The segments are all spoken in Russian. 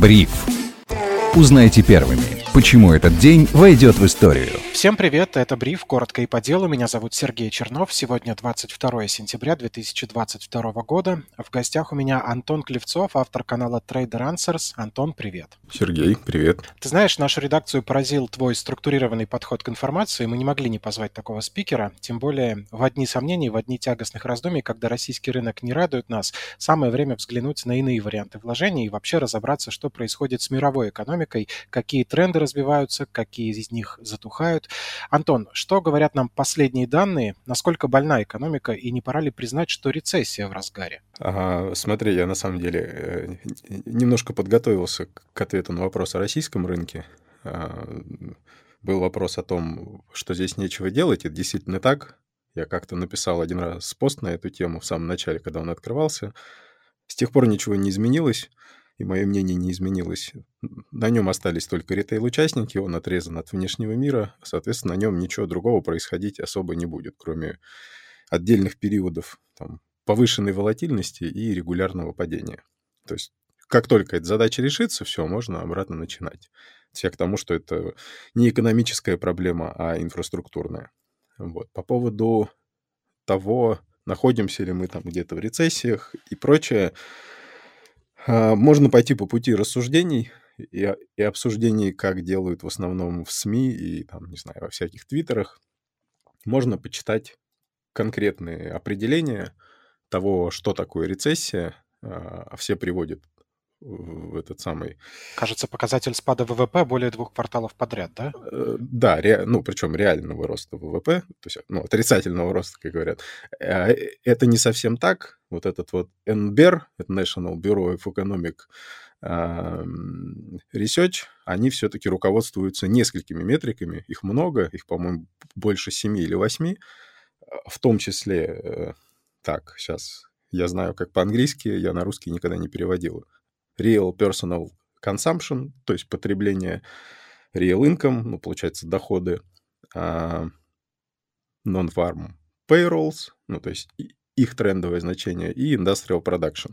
Бриф. Узнайте первыми, Почему этот день войдет в историю? Всем привет, это Бриф, коротко и по делу. Меня зовут Сергей Чернов. Сегодня 22 сентября 2022 года. В гостях у меня Антон Клевцов, автор канала Trader Answers. Антон, привет. Сергей, привет. Ты знаешь, нашу редакцию поразил твой структурированный подход к информации. Мы не могли не позвать такого спикера. Тем более в одни сомнений, в одни тягостных раздумий, когда российский рынок не радует нас, самое время взглянуть на иные варианты вложений и вообще разобраться, что происходит с мировой экономикой, какие тренды развиваются, какие из них затухают. Антон, что говорят нам последние данные? Насколько больна экономика и не пора ли признать, что рецессия в разгаре? Ага, смотри, я на самом деле э, немножко подготовился к ответу на вопрос о российском рынке. А, был вопрос о том, что здесь нечего делать. Это действительно так. Я как-то написал один раз пост на эту тему в самом начале, когда он открывался. С тех пор ничего не изменилось и мое мнение не изменилось. На нем остались только ритейл-участники, он отрезан от внешнего мира, соответственно, на нем ничего другого происходить особо не будет, кроме отдельных периодов там, повышенной волатильности и регулярного падения. То есть как только эта задача решится, все, можно обратно начинать. Я к тому, что это не экономическая проблема, а инфраструктурная. Вот. По поводу того, находимся ли мы там где-то в рецессиях и прочее, можно пойти по пути рассуждений и, и обсуждений, как делают в основном в СМИ и, там, не знаю, во всяких твиттерах. Можно почитать конкретные определения того, что такое рецессия. А, все приводят в этот самый... Кажется, показатель спада ВВП более двух кварталов подряд, да? Э, да, ре... ну, причем реального роста ВВП, то есть, ну, отрицательного роста, как говорят. А, э, это не совсем так. Вот этот вот НБЕР, это National Bureau of Economic Research, они все-таки руководствуются несколькими метриками, их много, их, по-моему, больше семи или восьми, в том числе, э, так, сейчас я знаю, как по-английски, я на русский никогда не переводил real personal consumption, то есть потребление real income, ну, получается, доходы, а, non-farm payrolls, ну, то есть их трендовое значение, и industrial production.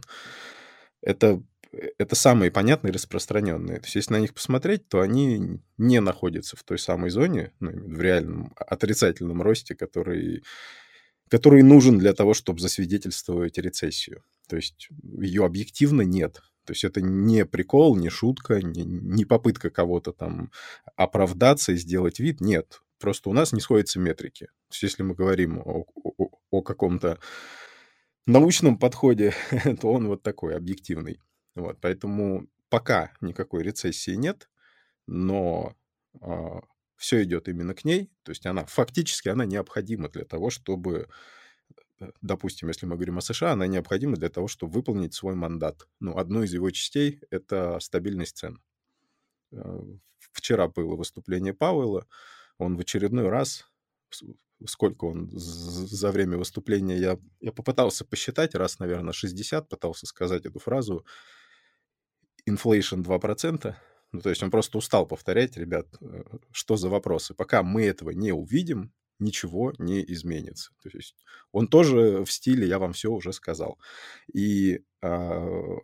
Это, это самые понятные распространенные. То есть если на них посмотреть, то они не находятся в той самой зоне, ну, в реальном отрицательном росте, который, который нужен для того, чтобы засвидетельствовать рецессию. То есть ее объективно нет. То есть это не прикол, не шутка, не, не попытка кого-то там оправдаться и сделать вид. Нет, просто у нас не сходятся метрики. То есть если мы говорим о, о, о каком-то научном подходе, то он вот такой, объективный. Вот, поэтому пока никакой рецессии нет, но э, а, все идет именно к ней. То есть она фактически она необходима для того, чтобы допустим, если мы говорим о США, она необходима для того, чтобы выполнить свой мандат. Ну, одну из его частей — это стабильность цен. Э, вчера было выступление Пауэлла, он в очередной раз, сколько он за время выступления, я, я попытался посчитать, раз, наверное, 60, пытался сказать эту фразу, inflation 2%, ну, то есть он просто устал повторять, ребят, э, что за вопросы. Пока мы этого не увидим, ничего не изменится. То есть он тоже в стиле «я вам все уже сказал». И э,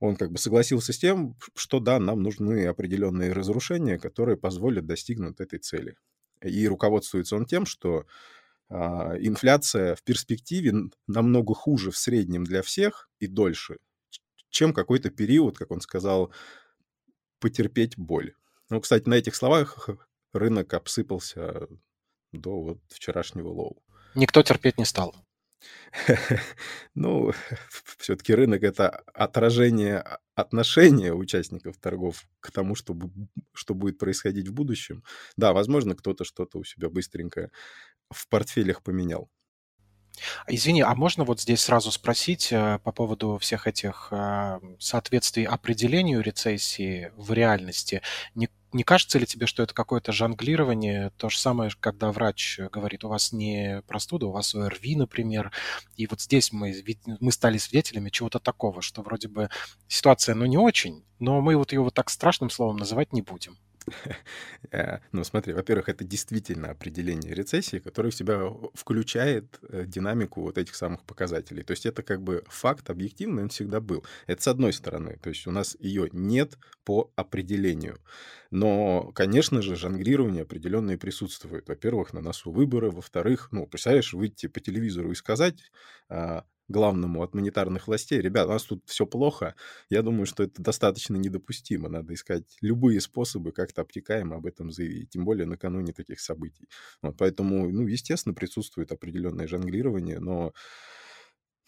он как бы согласился с тем, что да, нам нужны определенные разрушения, которые позволят достигнуть этой цели. И руководствуется он тем, что э, инфляция в перспективе намного хуже в среднем для всех и дольше, чем какой-то период, как он сказал, потерпеть боль. Ну, кстати, на этих словах рынок обсыпался до вот вчерашнего low. Никто терпеть не стал. Ну, все-таки рынок — это отражение отношения участников торгов к тому, что, что будет происходить в будущем. Да, возможно, кто-то что-то у себя быстренько в портфелях поменял. Извини, а можно вот здесь сразу спросить э, по поводу всех этих э, соответствий определению рецессии в реальности? Не, не кажется ли тебе, что это какое-то жонглирование? То же самое, когда врач говорит, у вас не простуда, у вас ОРВИ, например. И вот здесь мы, мы стали свидетелями чего-то такого, что вроде бы ситуация, ну, не очень, но мы вот ее вот так страшным словом называть не будем. Э, ну, смотри, во-первых, это действительно определение рецессии, которое в себя включает э, динамику вот этих самых показателей. То есть это как бы факт объективный, он всегда был. Это с одной стороны. То есть у нас ее нет по определению. Но, конечно же, жонглирование определенное присутствует. Во-первых, на носу выборы. Во-вторых, ну, представляешь, выйти по телевизору и сказать, а, главному от монетарных властей, ребят, у нас тут все плохо, я думаю, что это достаточно недопустимо. Надо искать любые способы как-то обтекаемо об этом заявить, тем более накануне таких событий. Вот, поэтому, ну, естественно, присутствует определенное жонглирование, но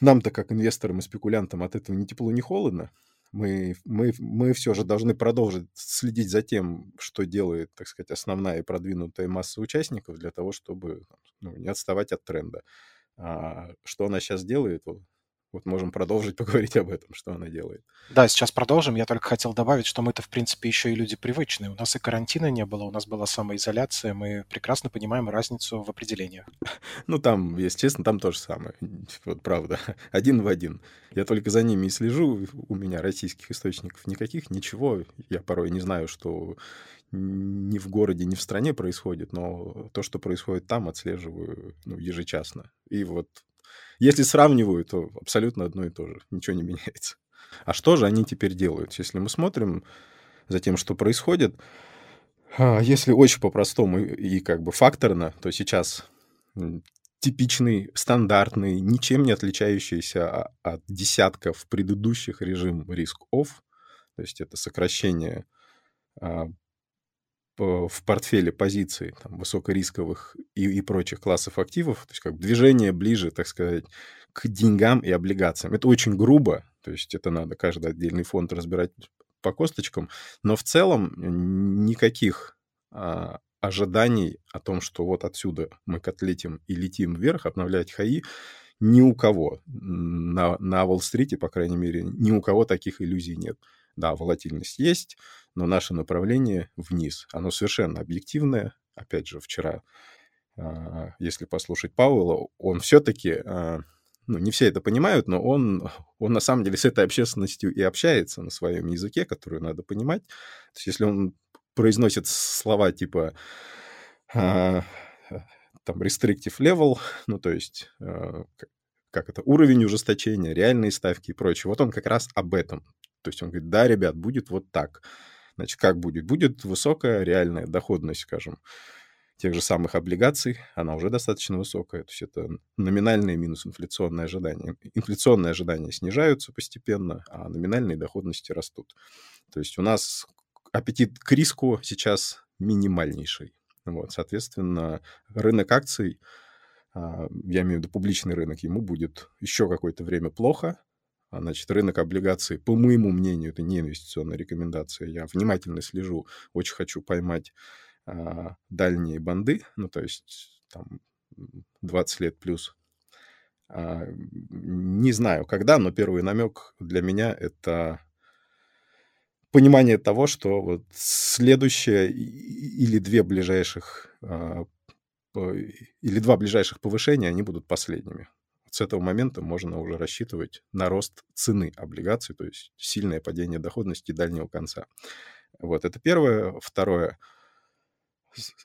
нам-то, как инвесторам и спекулянтам, от этого ни тепло, ни холодно. Мы, мы, мы все же должны продолжить следить за тем, что делает, так сказать, основная и продвинутая масса участников для того, чтобы ну, не отставать от тренда. А что она сейчас делает, вот, можем продолжить поговорить об этом, что она делает. Да, сейчас продолжим. Я только хотел добавить, что мы-то, в принципе, еще и люди привычные. У нас и карантина не было, у нас была самоизоляция. Мы прекрасно понимаем разницу в определениях. Ну, там, если честно, там то же самое. Вот правда. Один в один. Я только за ними и слежу. У меня российских источников никаких, ничего. Я порой не знаю, что ни в городе, ни в стране происходит, но то, что происходит там, отслеживаю ну, ежечасно. И вот если сравниваю, то абсолютно одно и то же, ничего не меняется. А что же они теперь делают? Если мы смотрим за тем, что происходит, а, если очень по-простому и как бы факторно, то сейчас типичный, стандартный, ничем не отличающийся от десятков предыдущих режим риск-офф, то есть это сокращение а, в портфеле позиций там, высокорисковых и, и прочих классов активов, то есть как движение ближе, так сказать, к деньгам и облигациям. Это очень грубо, то есть это надо каждый отдельный фонд разбирать по косточкам, но в целом никаких а, ожиданий о том, что вот отсюда мы котлетим и летим вверх, обновлять хаи, ни у кого на, на Уолл-стрите, по крайней мере, ни у кого таких иллюзий нет. Да, волатильность есть, но наше направление вниз. Оно совершенно объективное. Опять же, вчера, а, если послушать Пауэлла, он все-таки, а, ну, не все это понимают, но он, он на самом деле с этой общественностью и общается на своем языке, который надо понимать. То есть если он произносит слова типа а, там restrictive level, ну, то есть как это, уровень ужесточения, реальные ставки и прочее. Вот он как раз об этом. То есть он говорит, да, ребят, будет вот так. Значит, как будет? Будет высокая реальная доходность, скажем, тех же самых облигаций, она уже достаточно высокая, то есть это номинальные минус инфляционные ожидания. Инфляционные ожидания снижаются постепенно, а номинальные доходности растут. То есть у нас аппетит к риску сейчас минимальнейший. Вот, соответственно, рынок акций, а, я имею в виду публичный рынок, ему будет еще какое-то время плохо, значит, рынок облигаций, по моему мнению, это не инвестиционная рекомендация. Я внимательно слежу, очень хочу поймать а, дальние банды, ну, то есть там 20 лет плюс. А, не знаю, когда, но первый намек для меня это понимание того, что вот следующее или две ближайших а, или два ближайших повышения, они будут последними с этого момента можно уже рассчитывать на рост цены облигаций, то есть сильное падение доходности дальнего конца. Вот это первое. Второе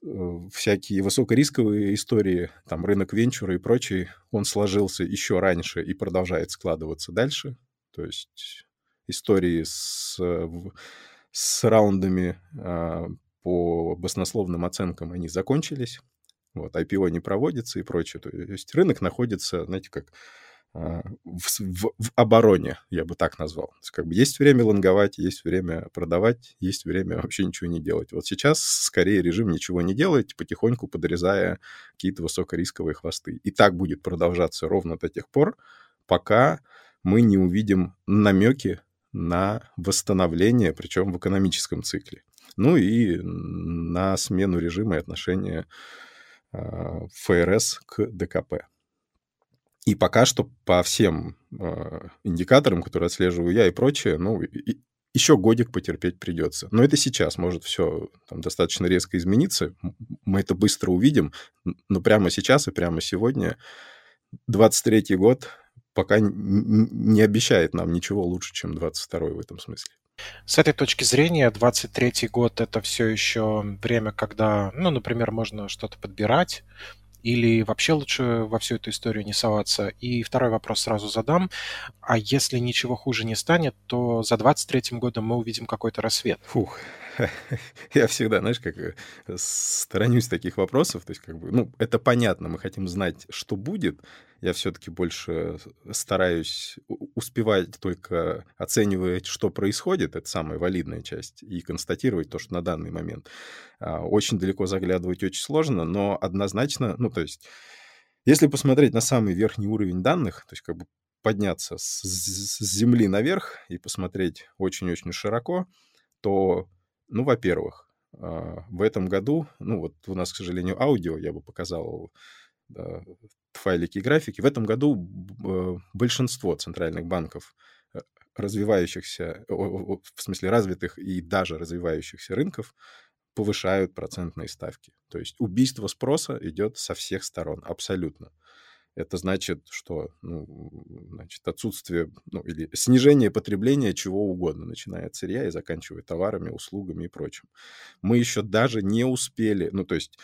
э, всякие высокорисковые истории, там рынок венчура и прочий, он сложился еще раньше и продолжает складываться дальше. То есть истории с, с раундами а, по баснословным оценкам, они закончились. Вот, IPO не проводится и прочее. То есть рынок находится, знаете, как а, в, в, в обороне, я бы так назвал. То есть, как бы есть время лонговать, есть время продавать, есть время вообще ничего не делать. Вот сейчас скорее режим ничего не делать, потихоньку подрезая какие-то высокорисковые хвосты. И так будет продолжаться ровно до тех пор, пока мы не увидим намеки на восстановление, причем в экономическом цикле. Ну и на смену режима и отношения ФРС к ДКП. И пока что по всем э, индикаторам, которые отслеживаю я и прочее, ну, еще годик потерпеть придется. Но это сейчас может все там, достаточно резко измениться. Мы это быстро увидим. Но прямо сейчас и прямо сегодня 23-й год пока не обещает нам ничего лучше, чем 22-й в этом смысле. С этой точки зрения 23 год это все еще время, когда, ну, например, можно что-то подбирать, или вообще лучше во всю эту историю не соваться? И второй вопрос сразу задам. А если ничего хуже не станет, то за 23 годом мы увидим какой-то рассвет? Фух, я всегда, знаешь, как э, сторонюсь таких вопросов. То есть, как бы, ну, это понятно, мы хотим знать, что будет. Я все-таки больше стараюсь успевать только оценивать, что происходит, это самая валидная часть, и констатировать то, что на данный момент. А, очень далеко заглядывать очень сложно, но однозначно, ну, то есть, если посмотреть на самый верхний уровень данных, то есть, как бы подняться с, земли наверх и посмотреть очень-очень широко, то ну, во-первых, а, в этом году, ну вот у нас, к сожалению, аудио, я бы показал да, файлики и графики. В этом году э, большинство центральных банков э, развивающихся, в смысле развитых и даже развивающихся рынков повышают процентные ставки. То есть убийство спроса идет со всех сторон, абсолютно это значит, что ну, значит, отсутствие ну, или снижение потребления чего угодно, начиная от сырья и заканчивая товарами, услугами и прочим. Мы еще даже не успели, ну, то есть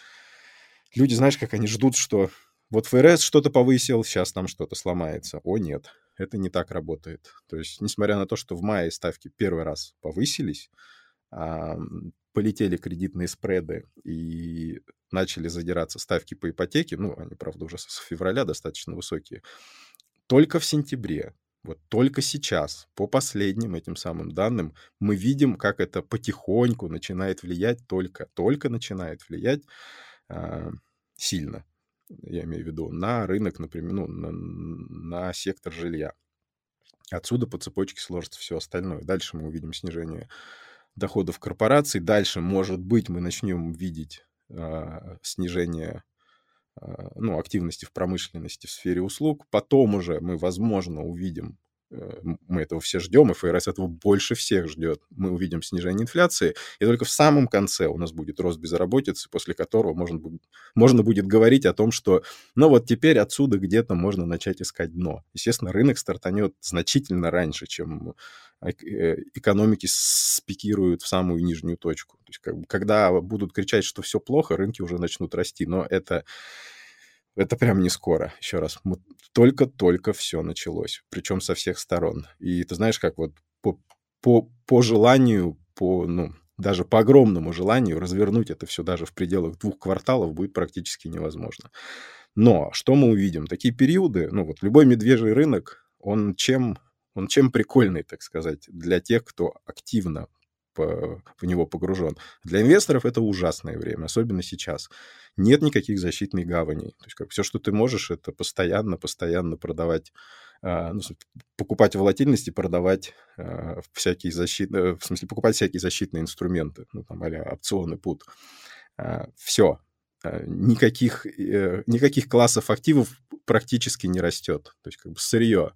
люди, знаешь, как они ждут, что вот ФРС что-то повысил, сейчас там что-то сломается. О, нет, это не так работает. То есть, несмотря на то, что в мае ставки первый раз повысились, полетели кредитные спреды и начали задираться ставки по ипотеке, ну, они, правда, уже с февраля достаточно высокие, только в сентябре, вот только сейчас, по последним этим самым данным, мы видим, как это потихоньку начинает влиять, только, только начинает влиять э, сильно, я имею в виду, на рынок, например, ну, на, на сектор жилья. Отсюда по цепочке сложится все остальное. Дальше мы увидим снижение доходов корпораций. Дальше, может быть, мы начнем видеть э, снижение э, ну, активности в промышленности в сфере услуг. Потом уже мы, возможно, увидим мы этого все ждем, и ФРС этого больше всех ждет. Мы увидим снижение инфляции, и только в самом конце у нас будет рост безработицы, после которого можно, можно будет говорить о том, что, ну вот теперь отсюда где-то можно начать искать дно. Естественно, рынок стартанет значительно раньше, чем э, экономики спикируют в самую нижнюю точку. То есть, когда будут кричать, что все плохо, рынки уже начнут расти, но это это прям не скоро. Еще раз, только-только все началось, причем со всех сторон. И ты знаешь, как вот по, по, по желанию, по, ну, даже по огромному желанию развернуть это все даже в пределах двух кварталов будет практически невозможно. Но что мы увидим? Такие периоды, ну вот любой медвежий рынок, он чем, он чем прикольный, так сказать, для тех, кто активно в него погружен. Для инвесторов это ужасное время, особенно сейчас. Нет никаких защитных гаваней. То есть как все, что ты можешь, это постоянно, постоянно продавать, а, ну, покупать волатильность и продавать а, всякие защитные, в смысле покупать всякие защитные инструменты, ну там а опционы, пут. Все, никаких, э, никаких классов активов практически не растет. То есть как бы сырье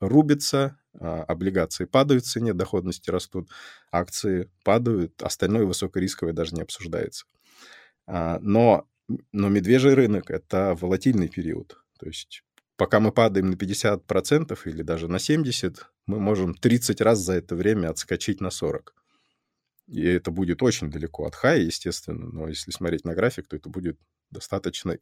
рубится, а, облигации падают в цене, доходности растут, акции падают, остальное высокорисковое даже не обсуждается. А, но, но медвежий рынок — это волатильный период. То есть пока мы падаем на 50% или даже на 70%, мы можем 30 раз за это время отскочить на 40%. И это будет очень далеко от хая, естественно, но если смотреть на график, то это будет достаточно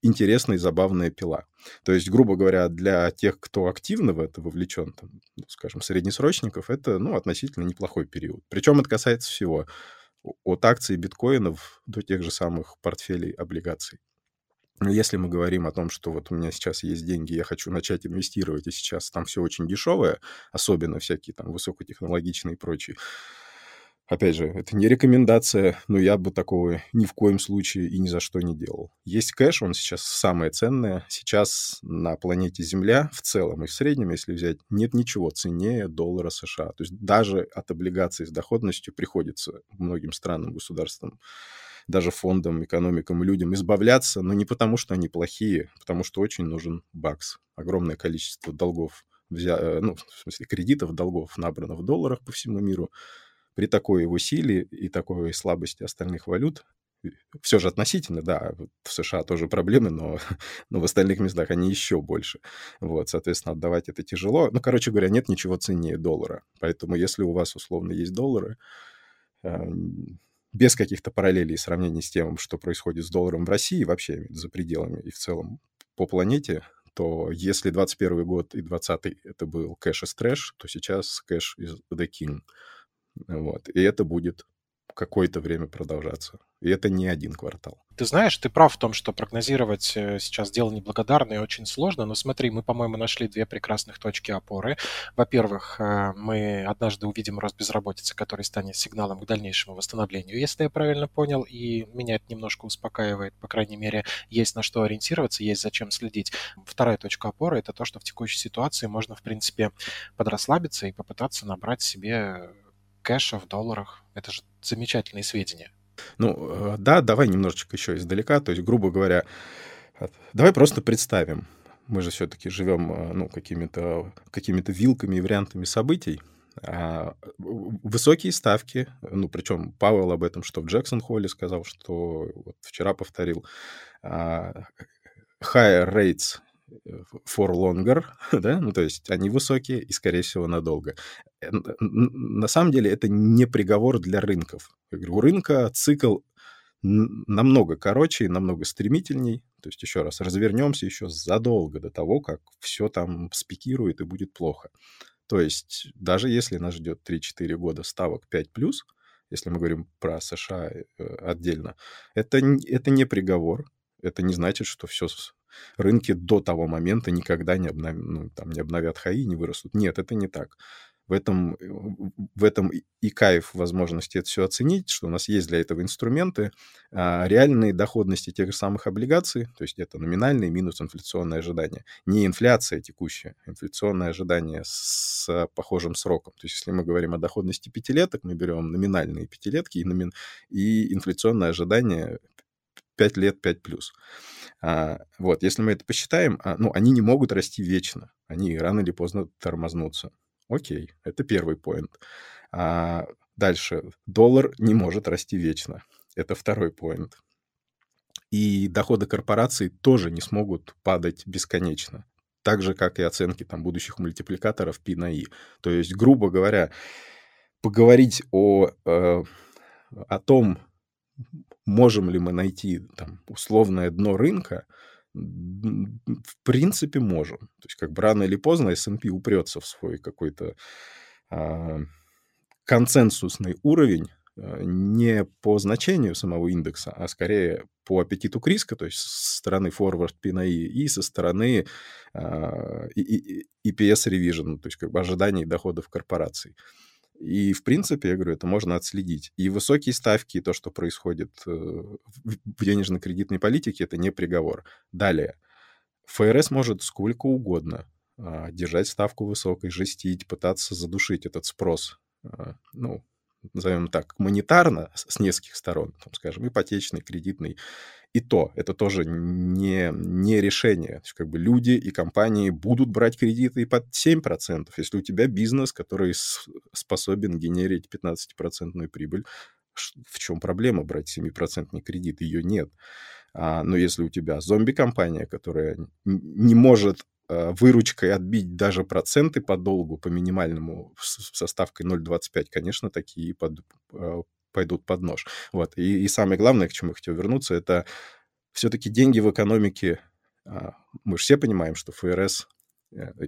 интересная и забавная пила. То есть, грубо говоря, для тех, кто активно в это вовлечен, там, ну, скажем, среднесрочников, это ну, относительно неплохой период. Причем это касается всего. От акций биткоинов до тех же самых портфелей облигаций. Если мы говорим о том, что вот у меня сейчас есть деньги, я хочу начать инвестировать, и сейчас там все очень дешевое, особенно всякие там высокотехнологичные и прочие, Опять же, это не рекомендация, но я бы такого ни в коем случае и ни за что не делал. Есть кэш, он сейчас самое ценное. Сейчас на планете Земля в целом и в среднем, если взять, нет ничего ценнее доллара США. То есть даже от облигаций с доходностью приходится многим странам, государствам, даже фондам, экономикам и людям избавляться, но не потому, что они плохие, а потому что очень нужен бакс. Огромное количество долгов, взя... Э, ну, в смысле кредитов, долгов набрано в долларах по всему миру, при такой его силе и такой слабости остальных валют все же относительно, да, в США тоже проблемы, но, но в остальных местах они еще больше. Вот, соответственно, отдавать это тяжело. Ну, короче говоря, нет ничего ценнее доллара. Поэтому если у вас условно есть доллары, э, без каких-то параллелей и сравнений с тем, что происходит с долларом в России, вообще за пределами и в целом по планете, то если 21 год и 20 это был кэш из трэш, то сейчас кэш из the king. Вот. И это будет какое-то время продолжаться. И это не один квартал. Ты знаешь, ты прав в том, что прогнозировать э, сейчас дело неблагодарное очень сложно, но смотри, мы, по-моему, нашли две прекрасных точки опоры. Во-первых, э, мы однажды увидим рост безработицы, который станет сигналом к дальнейшему восстановлению, если я правильно понял, и меня это немножко успокаивает, по крайней мере, есть на что ориентироваться, есть зачем следить. Вторая точка опоры – это то, что в текущей ситуации можно, в принципе, подрасслабиться и попытаться набрать себе кэша в долларах. Это же замечательные сведения. Ну, э, да, давай немножечко еще издалека. То есть, грубо говоря, давай просто представим. Мы же все-таки живем э, ну, какими-то какими вилками и вариантами событий. А, высокие ставки, ну, причем Пауэлл об этом, что в Джексон-Холле сказал, что вот вчера повторил, а, higher rates for longer, да, ну, то есть они высокие и, скорее всего, надолго. Э, на самом деле это не приговор для рынков. У рынка цикл намного короче и намного стремительней. То есть, еще раз, развернемся еще задолго до того, как все там спикирует и будет плохо. То есть, даже если нас ждет 3-4 года ставок 5+, если мы говорим про США э, отдельно, это, это не приговор, это не значит, что все рынки до того момента никогда не, обнов... ну, там, не обновят хаи, не вырастут. Нет, это не так. В этом, э, в этом и кайф возможности это все оценить, что у нас есть для этого инструменты. А реальные доходности тех же самых облигаций, то есть это номинальные минус инфляционное ожидание. Не инфляция текущая, а инфляционное ожидание с похожим сроком. То есть если мы говорим о доходности пятилеток, мы берем номинальные пятилетки и, номин... и инфляционное ожидание 5 лет 5 плюс. А, вот, если мы это посчитаем, а, ну, они не могут расти вечно. Они рано или поздно тормознутся. Окей, это первый поинт. А, дальше. Доллар не может расти вечно. Это второй поинт. И доходы корпораций тоже не смогут падать бесконечно. Так же, как и оценки там, будущих мультипликаторов P на I. То есть, грубо говоря, поговорить о, э, о том, можем ли мы найти там условное дно рынка, в принципе, можем. То есть как бы рано или поздно S&P упрется в свой какой-то а, консенсусный уровень а, не по значению самого индекса, а скорее по аппетиту к риска, то есть со стороны forward PNI и со стороны а, EPS revision, то есть как бы ожиданий доходов корпораций. И, в принципе, я говорю, это можно отследить. И высокие ставки, и то, что происходит э, в денежно-кредитной политике, это не приговор. Далее. ФРС может сколько угодно а, держать ставку высокой, жестить, пытаться задушить этот спрос. А, ну, назовем так, монетарно с нескольких сторон, там, скажем, ипотечный, кредитный, и то, это тоже не, не решение. То есть, как бы люди и компании будут брать кредиты и под 7%. Если у тебя бизнес, который способен генерить 15% прибыль, в чем проблема брать 7% кредит? Ее нет. А, но если у тебя зомби-компания, которая не может выручкой отбить даже проценты по долгу по минимальному со ставкой 0,25, конечно, такие под, а, пойдут под нож. Вот. И, и самое главное, к чему я хотел вернуться, это все-таки деньги в экономике. А, мы же все понимаем, что ФРС э,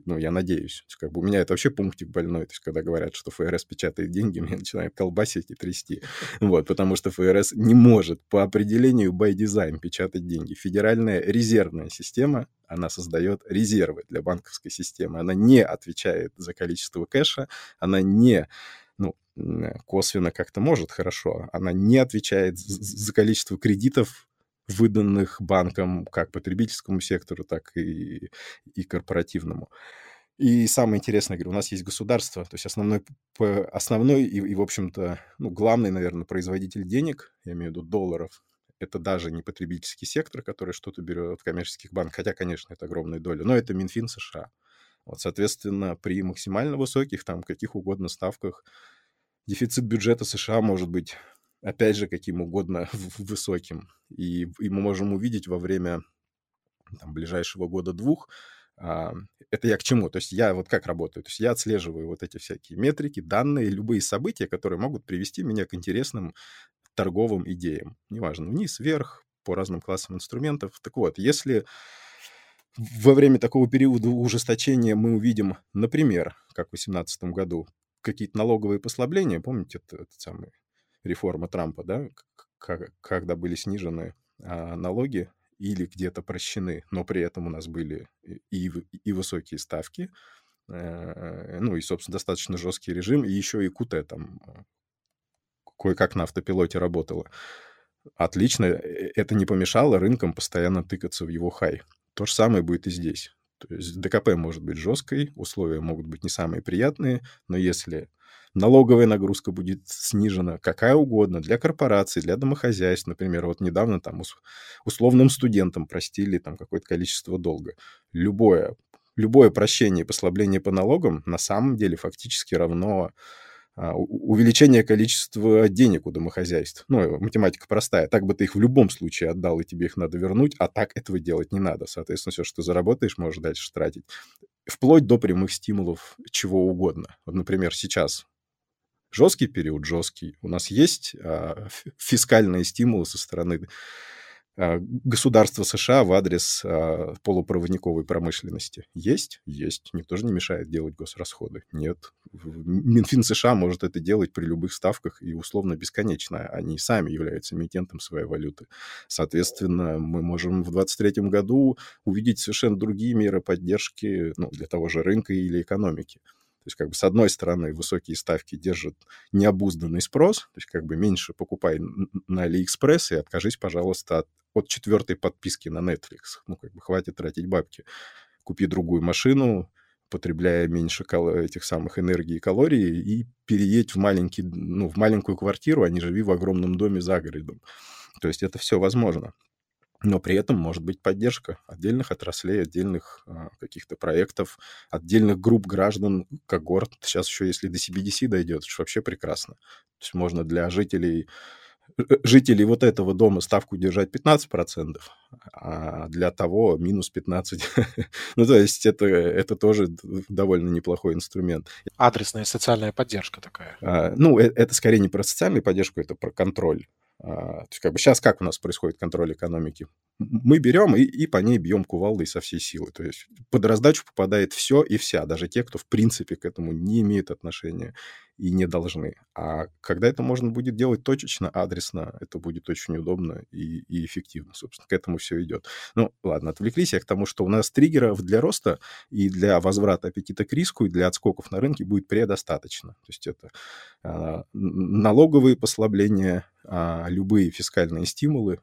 ну, я надеюсь. Как бы у меня это вообще пунктик больной. То есть, когда говорят, что ФРС печатает деньги, меня начинает колбасить и трясти. Вот, потому что ФРС не может по определению by design печатать деньги. Федеральная резервная система, она создает резервы для банковской системы. Она не отвечает за количество кэша, она не ну, косвенно как-то может хорошо, она не отвечает за количество кредитов, выданных банкам как потребительскому сектору, так и, и корпоративному. И самое интересное, говорю, у нас есть государство, то есть основной, основной и, и в общем-то, ну, главный, наверное, производитель денег, я имею в виду долларов, это даже не потребительский сектор, который что-то берет в коммерческих банках, хотя, конечно, это огромная доля, но это Минфин США. Вот, соответственно, при максимально высоких, там, каких угодно ставках, дефицит бюджета США может быть опять же, каким угодно высоким. И, и мы можем увидеть во время там, ближайшего года-двух, а, это я к чему? То есть я вот как работаю? То есть я отслеживаю вот эти всякие метрики, данные, любые события, которые могут привести меня к интересным торговым идеям. Неважно, вниз, вверх, по разным классам инструментов. Так вот, если во время такого периода ужесточения мы увидим, например, как в 2018 году, какие-то налоговые послабления, помните, это, это самая реформа Трампа, да, когда были снижены а, налоги или где-то прощены, но при этом у нас были и, и высокие ставки, э, ну и, собственно, достаточно жесткий режим, и еще и КУТ там э, кое-как на автопилоте работало. Отлично, э, это не помешало рынкам постоянно тыкаться в его хай. То же самое будет и здесь. То есть ДКП может быть жесткой, условия могут быть не самые приятные, но если налоговая нагрузка будет снижена, какая угодно, для корпораций, для домохозяйств, например, вот недавно там условным студентам простили там какое-то количество долга. Любое, любое прощение и послабление по налогам на самом деле фактически равно а, увеличение количества денег у домохозяйств. Ну, математика простая. Так бы ты их в любом случае отдал, и тебе их надо вернуть, а так этого делать не надо. Соответственно, все, что заработаешь, можешь дальше тратить. Вплоть до прямых стимулов чего угодно. Вот, например, сейчас жесткий период, жесткий. У нас есть а, фискальные стимулы со стороны а, государства США в адрес а, полупроводниковой промышленности. Есть? Есть. Никто же не мешает делать госрасходы. Нет. Минфин США может это делать при любых ставках и условно бесконечно. Они сами являются эмитентом своей валюты. Соответственно, мы можем в 2023 году увидеть совершенно другие меры поддержки ну, для того же рынка или экономики. То есть, как бы, с одной стороны, высокие ставки держат необузданный спрос, то есть, как бы, меньше покупай на AliExpress и откажись, пожалуйста, от, от четвертой подписки на Netflix. Ну, как бы, хватит тратить бабки. Купи другую машину, потребляя меньше этих самых энергии и калорий, и переедь в, маленький, ну, в маленькую квартиру, а не живи в огромном доме за городом. То есть это все возможно но при этом может быть поддержка отдельных отраслей, отдельных а, каких-то проектов, отдельных групп граждан, когорт. Сейчас еще, если до CBDC дойдет, это вообще прекрасно. То есть можно для жителей э, жителей вот этого дома ставку держать 15%, а для того минус 15%. ну, то есть это, это тоже довольно неплохой инструмент. Адресная социальная поддержка такая. А, ну, э, это скорее не про социальную поддержку, это про контроль. А, то есть как бы сейчас как у нас происходит контроль экономики? Мы берем и, и по ней бьем кувалдой со всей силы. То есть под раздачу попадает все и вся, даже те, кто в принципе к этому не имеет отношения и не должны. А когда это можно будет делать точечно, адресно, это будет очень удобно и, и эффективно, собственно. К этому все идет. Ну, ладно, отвлеклись я к тому, что у нас триггеров для роста и для возврата аппетита к риску, и для отскоков на рынке будет предостаточно. То есть это а, налоговые послабления, а, любые фискальные стимулы,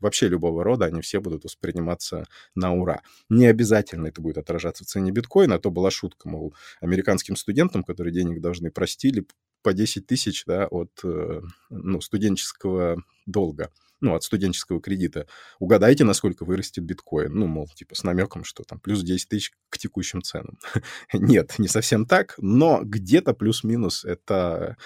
вообще любого рода, они все будут восприниматься на ура. Не обязательно это будет отражаться в цене биткоина, а то была шутка, мол, американским студентам, которые денег должны простили, по 10 тысяч да, от э, ну, студенческого долга, ну, от студенческого кредита. Угадайте, насколько вырастет биткоин. Ну, мол, типа с намеком, что там плюс 10 тысяч к текущим ценам. Нет, не совсем так, но где-то плюс-минус это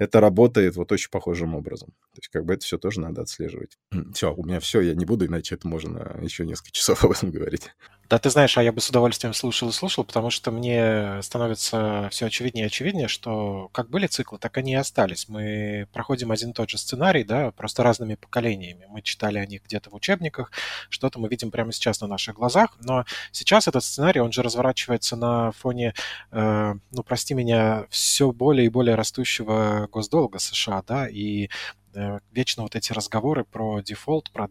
это работает вот очень похожим образом. То есть как бы это все тоже надо отслеживать. Все, у меня все, я не буду, иначе это можно еще несколько часов об этом говорить. Да, ты знаешь, а я бы с удовольствием слушал и слушал, потому что мне становится все очевиднее и очевиднее, что как были циклы, так они и остались. Мы проходим один и тот же сценарий, да, просто разными поколениями. Мы читали о них где-то в учебниках, что-то мы видим прямо сейчас на наших глазах, но сейчас этот сценарий, он же разворачивается на фоне, э, ну, прости меня, все более и более растущего госдолга США, да, и э, вечно вот эти разговоры про дефолт, про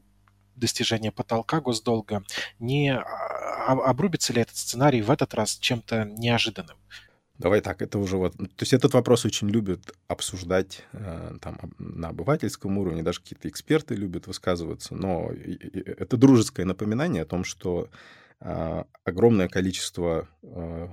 достижение потолка госдолга, не а, обрубится ли этот сценарий в этот раз чем-то неожиданным? Давай так, это уже вот... То есть этот вопрос очень любят обсуждать э, там на обывательском уровне, даже какие-то эксперты любят высказываться, но это дружеское напоминание о том, что э, огромное количество э,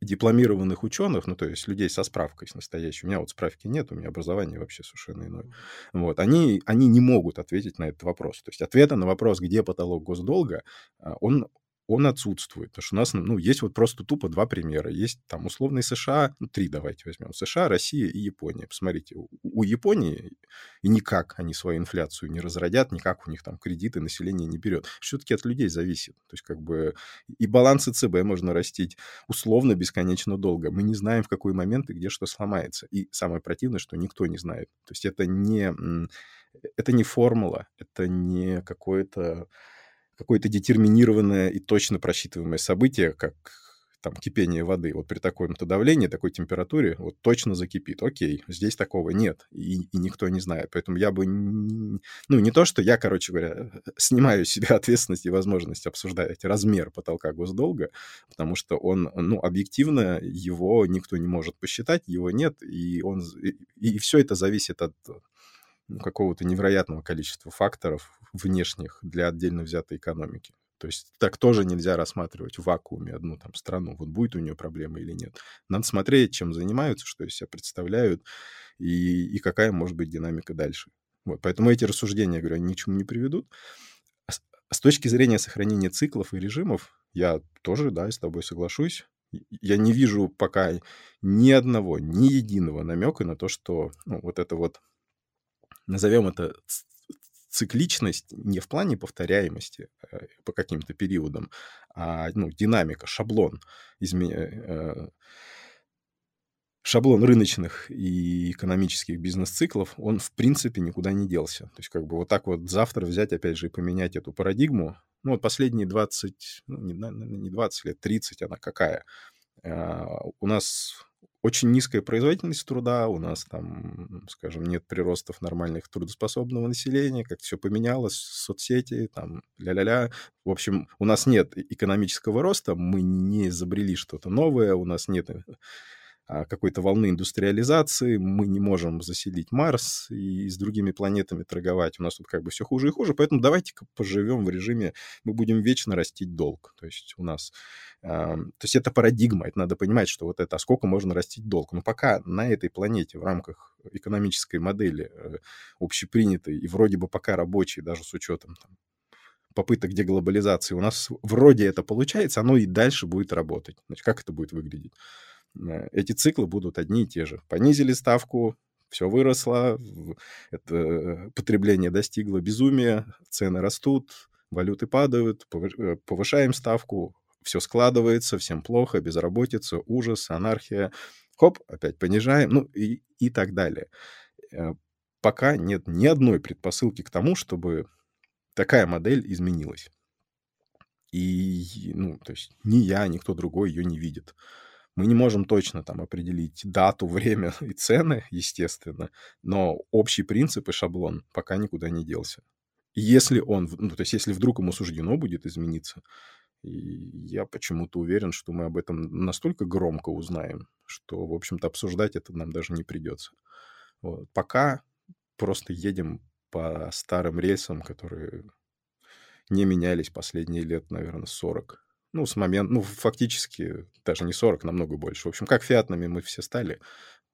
дипломированных ученых, ну, то есть людей со справкой с настоящей, у меня вот справки нет, у меня образование вообще совершенно иное, вот, они, они не могут ответить на этот вопрос. То есть ответа на вопрос, где потолок госдолга, а, он он отсутствует. Потому что у нас, ну, есть вот просто тупо два примера. Есть там условные США, ну, три давайте возьмем. США, Россия и Япония. Посмотрите, у, Японии и никак они свою инфляцию не разродят, никак у них там кредиты население не берет. Все-таки от людей зависит. То есть как бы и балансы ЦБ можно растить условно бесконечно долго. Мы не знаем, в какой момент и где что сломается. И самое противное, что никто не знает. То есть это не, это не формула, это не какое-то какое-то детерминированное и точно просчитываемое событие, как там кипение воды. Вот при таком-то давлении, такой температуре, вот точно закипит. Окей, здесь такого нет, и, и никто не знает. Поэтому я бы... Ну, не то, что я, короче говоря, снимаю с себя ответственность и возможность обсуждать размер потолка госдолга, потому что он, ну, объективно его никто не может посчитать, его нет, и он... И, и все это зависит от какого-то невероятного количества факторов внешних для отдельно взятой экономики. То есть так тоже нельзя рассматривать в вакууме одну там страну. Вот будет у нее проблема или нет. Надо смотреть, чем занимаются, что из себя представляют и, и какая может быть динамика дальше. Вот, поэтому эти рассуждения, я говорю, они ни к чему не приведут. А с, точки зрения сохранения циклов и режимов, я тоже, да, с тобой соглашусь. Я не вижу пока ни одного, ни единого намека на то, что ну, вот это вот назовем это цикличность не в плане повторяемости э, по каким-то периодам, а ну, динамика, шаблон, изме... Э, шаблон рыночных и экономических бизнес-циклов, он в принципе никуда не делся. То есть как бы вот так вот завтра взять, опять же, и поменять эту парадигму. Ну вот последние 20, ну, не, не 20 лет, 30 она какая? А, у нас очень низкая производительность труда, у нас там, скажем, нет приростов нормальных трудоспособного населения, как все поменялось, соцсети, там, ля-ля-ля. В общем, у нас нет экономического роста, мы не изобрели что-то новое, у нас нет а, какой-то волны индустриализации, мы не можем заселить Марс и с другими планетами торговать. У нас тут как бы все хуже и хуже, поэтому давайте-ка поживем в режиме, мы будем вечно растить долг. То есть у нас... Э, то есть это парадигма, это надо понимать, что вот это, а сколько можно растить долг. Но пока на этой планете в рамках экономической модели э, общепринятой и вроде бы пока рабочей, даже с учетом там, попыток деглобализации, у нас вроде это получается, оно и дальше будет работать. Значит, как это будет выглядеть? Э, эти циклы будут одни и те же. Понизили ставку, все выросло, это потребление достигло безумия, цены растут, валюты падают, э, повышаем ставку, все складывается, всем плохо, безработица, ужас, анархия. Хоп, опять понижаем, ну и, и так далее. Э, пока нет ни одной предпосылки к тому, чтобы такая модель изменилась. И, ну, то есть ни я, ни кто другой ее не видит. Мы не можем точно там определить дату, время и цены, естественно, но общий принцип и шаблон пока никуда не делся. И если он, ну, то есть если вдруг ему суждено будет измениться, я почему-то уверен, что мы об этом настолько громко узнаем, что, в общем-то, обсуждать это нам даже не придется. Вот. Пока просто едем по старым рельсам, которые не менялись последние лет, наверное, 40. Ну, с момента, ну, фактически даже не 40, намного больше. В общем, как фиатными мы все стали,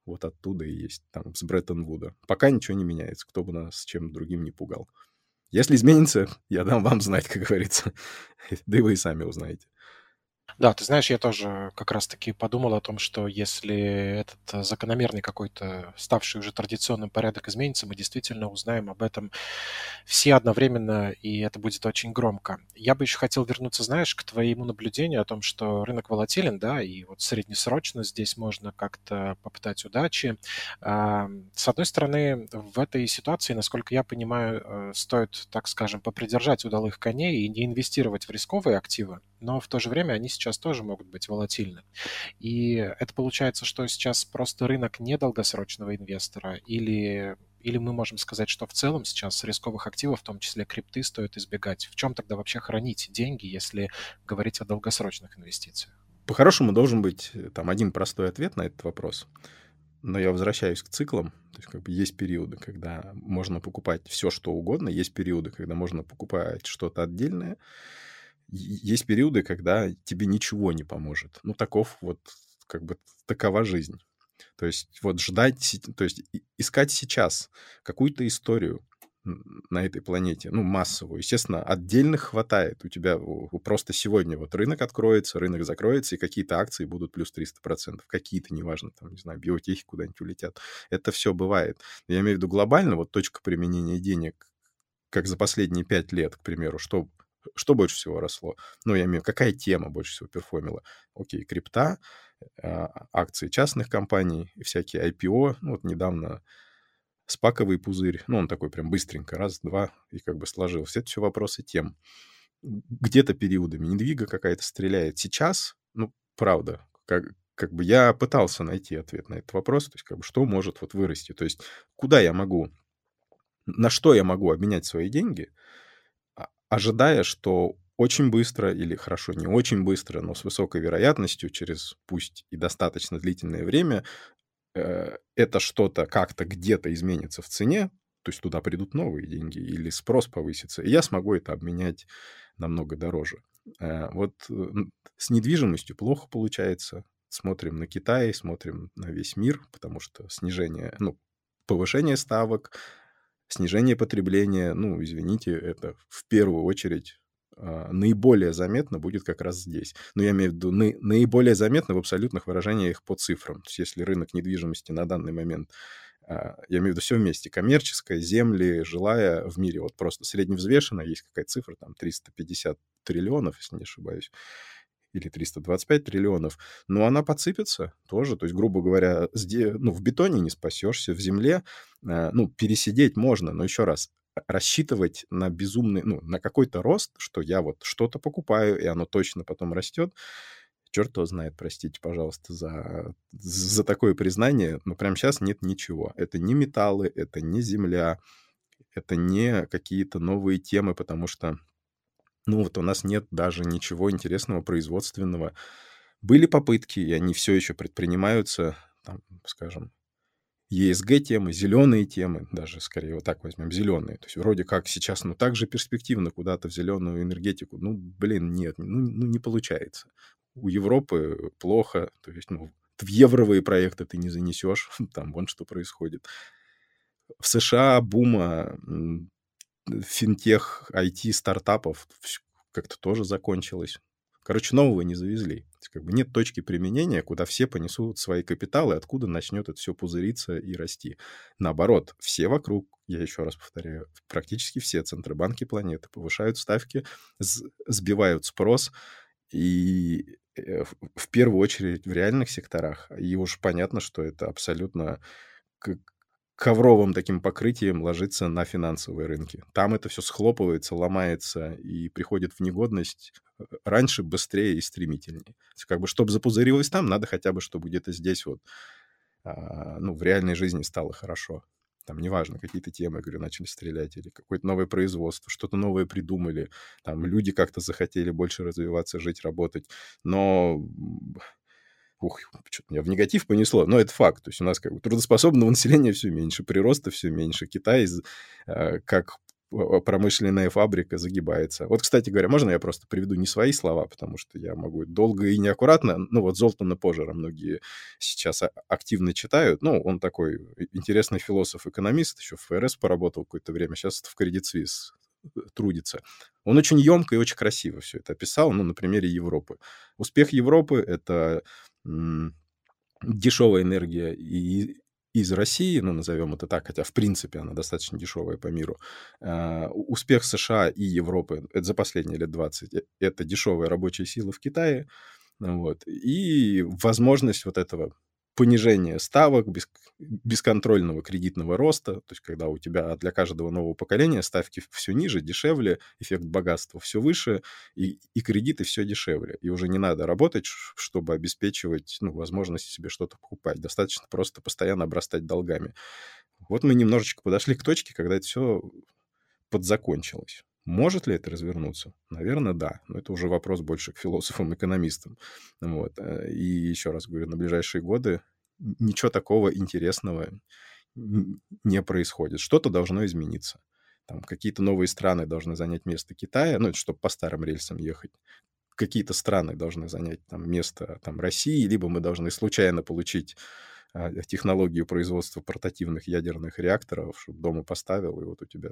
вот оттуда и есть, там, с Бреттон-Вуда. Пока ничего не меняется, кто бы нас чем другим не пугал. Если изменится, я дам вам знать, как говорится. Да и вы сами узнаете. Да, ты знаешь, я тоже как раз-таки подумал о том, что если этот э, закономерный какой-то, ставший уже традиционным порядок изменится, мы действительно узнаем об этом все одновременно, и это будет очень громко. Я бы еще хотел вернуться, знаешь, к твоему наблюдению о том, что рынок волатилен, да, и вот среднесрочно здесь можно как-то попытать удачи. С одной стороны, в этой ситуации, насколько я понимаю, э, стоит, так скажем, попридержать удалых коней и не инвестировать в рисковые активы, но в то же время они сейчас тоже могут быть волатильны. И это получается, что сейчас просто рынок недолгосрочного инвестора или или мы можем сказать, что в целом сейчас рисковых активов, в том числе крипты, стоит избегать? В чем тогда вообще хранить деньги, если говорить о долгосрочных инвестициях? По-хорошему должен быть э, там один простой ответ на этот вопрос. Но я возвращаюсь к циклам. То есть как бы есть периоды, когда можно покупать все, что угодно. Есть периоды, когда можно покупать что-то отдельное есть периоды, когда тебе ничего не поможет. Ну, таков вот, как бы, такова жизнь. То есть вот ждать, то есть искать сейчас какую-то историю, на этой планете, ну, массовую. Естественно, отдельных хватает. У тебя просто сегодня вот рынок откроется, рынок закроется, и какие-то акции будут плюс 300%, какие-то, неважно, там, не знаю, биотехи куда-нибудь улетят. Это все бывает. Я имею в виду глобально, вот точка применения денег, как за последние пять лет, к примеру, что что больше всего росло? Ну, я имею какая тема больше всего перформила? Окей, крипта, а, акции частных компаний, всякие IPO. Ну, вот недавно спаковый пузырь. Ну, он такой прям быстренько, раз, два, и как бы сложился. Это все вопросы тем. Где-то периодами недвига какая-то стреляет. Сейчас, ну, правда, как, как бы я пытался найти ответ на этот вопрос, то есть как бы что может вот вырасти, то есть куда я могу, на что я могу обменять свои деньги, ожидая, что очень быстро или хорошо, не очень быстро, но с высокой вероятностью через пусть и достаточно длительное время Э, это что-то как-то где-то изменится в цене, то есть туда придут новые деньги или спрос повысится, и я смогу это обменять намного дороже. Э, вот э, с недвижимостью плохо получается. Смотрим на Китай, смотрим на весь мир, потому что снижение, ну, повышение ставок, снижение потребления, ну, извините, это в первую очередь а, наиболее заметно будет как раз здесь. Но я имею в виду на, наиболее заметно в абсолютных выражениях по цифрам. То есть если рынок недвижимости на данный момент а, я имею в виду все вместе, коммерческая, земли, жилая в мире, вот просто средневзвешенная, есть какая-то цифра, там 350 триллионов, если не ошибаюсь, или 325 триллионов, но она подсыпется тоже, то есть, грубо говоря, ну, в бетоне не спасешься, в земле, а, ну, пересидеть можно, но еще раз, рассчитывать на безумный, ну, на какой-то рост, что я вот что-то покупаю, и оно точно потом растет, черт его знает, простите, пожалуйста, за, за такое признание, но прямо сейчас нет ничего. Это не металлы, это не земля, это не какие-то новые темы, потому что, ну, вот у нас нет даже ничего интересного производственного. Были попытки, и они все еще предпринимаются, там, скажем, ESG-темы, зеленые темы, даже скорее вот так возьмем, зеленые. То есть вроде как сейчас, ну, так же перспективно куда-то в зеленую энергетику. Ну, блин, нет, ну, ну не получается. У Европы плохо, то есть, ну, в евровые проекты ты не занесешь, там вон что происходит. В США бума финтех, IT-стартапов как-то тоже закончилось. Короче, нового не завезли. Как бы нет точки применения, куда все понесут свои капиталы, откуда начнет это все пузыриться и расти. Наоборот, все вокруг, я еще раз повторяю, практически все центробанки планеты повышают ставки, сбивают спрос, и э, в первую очередь в реальных секторах. И уж понятно, что это абсолютно ковровым таким покрытием ложится на финансовые рынки. Там это все схлопывается, ломается и приходит в негодность э, раньше, быстрее и стремительнее. Как бы, чтобы запузырилось там, надо хотя бы, чтобы где-то здесь вот, а, ну, в реальной жизни стало хорошо. Там, неважно, какие-то темы, я говорю, начали стрелять, или какое-то новое производство, что-то новое придумали, там, люди как-то захотели больше развиваться, жить, работать. Но ух, что-то меня в негатив понесло, но это факт. То есть у нас как бы трудоспособного населения все меньше, прироста все меньше. Китай э, как промышленная фабрика загибается. Вот, кстати говоря, можно я просто приведу не свои слова, потому что я могу долго и неаккуратно. Ну, вот Золтана Пожера многие сейчас активно читают. Ну, он такой интересный философ-экономист, еще в ФРС поработал какое-то время, сейчас в Credit Suisse э, трудится. Он очень емко и очень красиво все это описал, ну, на примере Европы. Успех Европы — это дешевая энергия и из России, ну, назовем это так, хотя, в принципе, она достаточно дешевая по миру. Uh, успех США и Европы это за последние лет 20 э, — это дешевая рабочая сила в Китае, вот, и возможность вот этого понижение ставок, без, бесконтрольного кредитного роста, то есть когда у тебя для каждого нового поколения ставки все ниже, дешевле, эффект богатства все выше, и, и кредиты все дешевле. И уже не надо работать, чтобы обеспечивать ну, возможность себе что-то покупать. Достаточно просто постоянно обрастать долгами. Вот мы немножечко подошли к точке, когда это все подзакончилось. Может ли это развернуться? Наверное, да. Но это уже вопрос больше к философам-экономистам. Вот. Э, и еще раз говорю, на ближайшие годы ничего такого интересного не происходит. Что-то должно измениться. Там какие-то новые страны должны занять место Китая, ну, чтобы по старым рельсам ехать. Какие-то страны должны занять там место там, России, либо мы должны случайно получить технологию производства портативных ядерных реакторов, чтобы дома поставил, и вот у тебя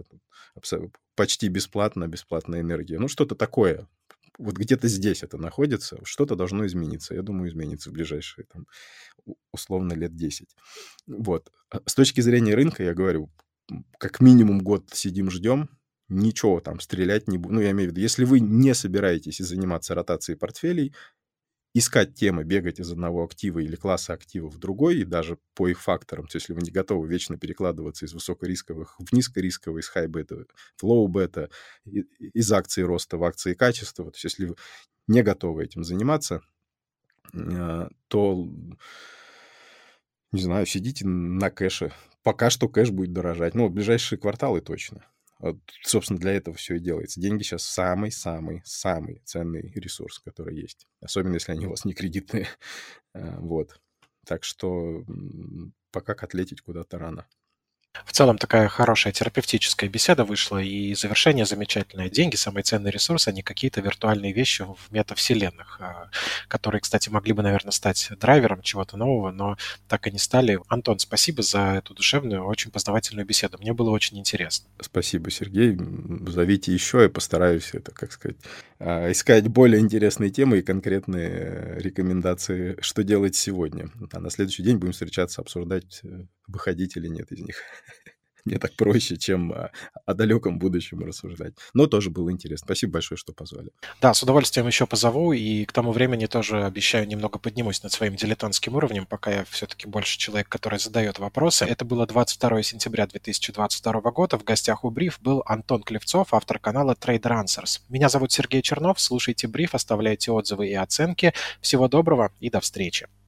почти бесплатно, бесплатная энергия. Ну, что-то такое. Вот где-то здесь это находится, что-то должно измениться. Я думаю, изменится в ближайшие, там, условно, лет 10. Вот. А с точки зрения рынка, я говорю, как минимум год сидим, ждем, ничего там стрелять не будет. Ну, я имею в виду, если вы не собираетесь заниматься ротацией портфелей, искать темы, бегать из одного актива или класса активов в другой, и даже по их факторам, то есть если вы не готовы вечно перекладываться из высокорисковых в низкорисковые, из хай-бета в лоу-бета, из акций роста в акции качества, то есть если вы не готовы этим заниматься, а, то, не знаю, сидите на кэше. Пока что кэш будет дорожать. Ну, в ближайшие кварталы точно. Вот, собственно, для этого все и делается. Деньги сейчас самый-самый-самый ценный ресурс, который есть. Особенно, если они у вас не кредитные. А, вот. Так что пока котлетить куда-то рано. В целом такая хорошая терапевтическая беседа вышла, и завершение замечательное. Деньги – самый ценный ресурс, а не какие-то виртуальные вещи в метавселенных, а, которые, кстати, могли бы, наверное, стать драйвером чего-то нового, но так и не стали. Антон, спасибо за эту душевную, очень познавательную беседу. Мне было очень интересно. Спасибо, Сергей. Зовите еще, я постараюсь это, как сказать, а, искать более интересные темы и конкретные рекомендации, что делать сегодня. А на следующий день будем встречаться, обсуждать, э, выходить или нет из них. Мне так проще, чем о, о далеком будущем рассуждать. Но тоже было интересно. Спасибо большое, что позвали. Да, с удовольствием еще позову, и к тому времени тоже обещаю немного поднимусь над своим дилетантским уровнем, пока я все-таки больше человек, который задает вопросы. Это было 22 сентября 2022 года. В гостях у Бриф был Антон Клевцов, автор канала Trader Answers. Меня зовут Сергей Чернов. Слушайте Бриф, оставляйте отзывы и оценки. Всего доброго и до встречи.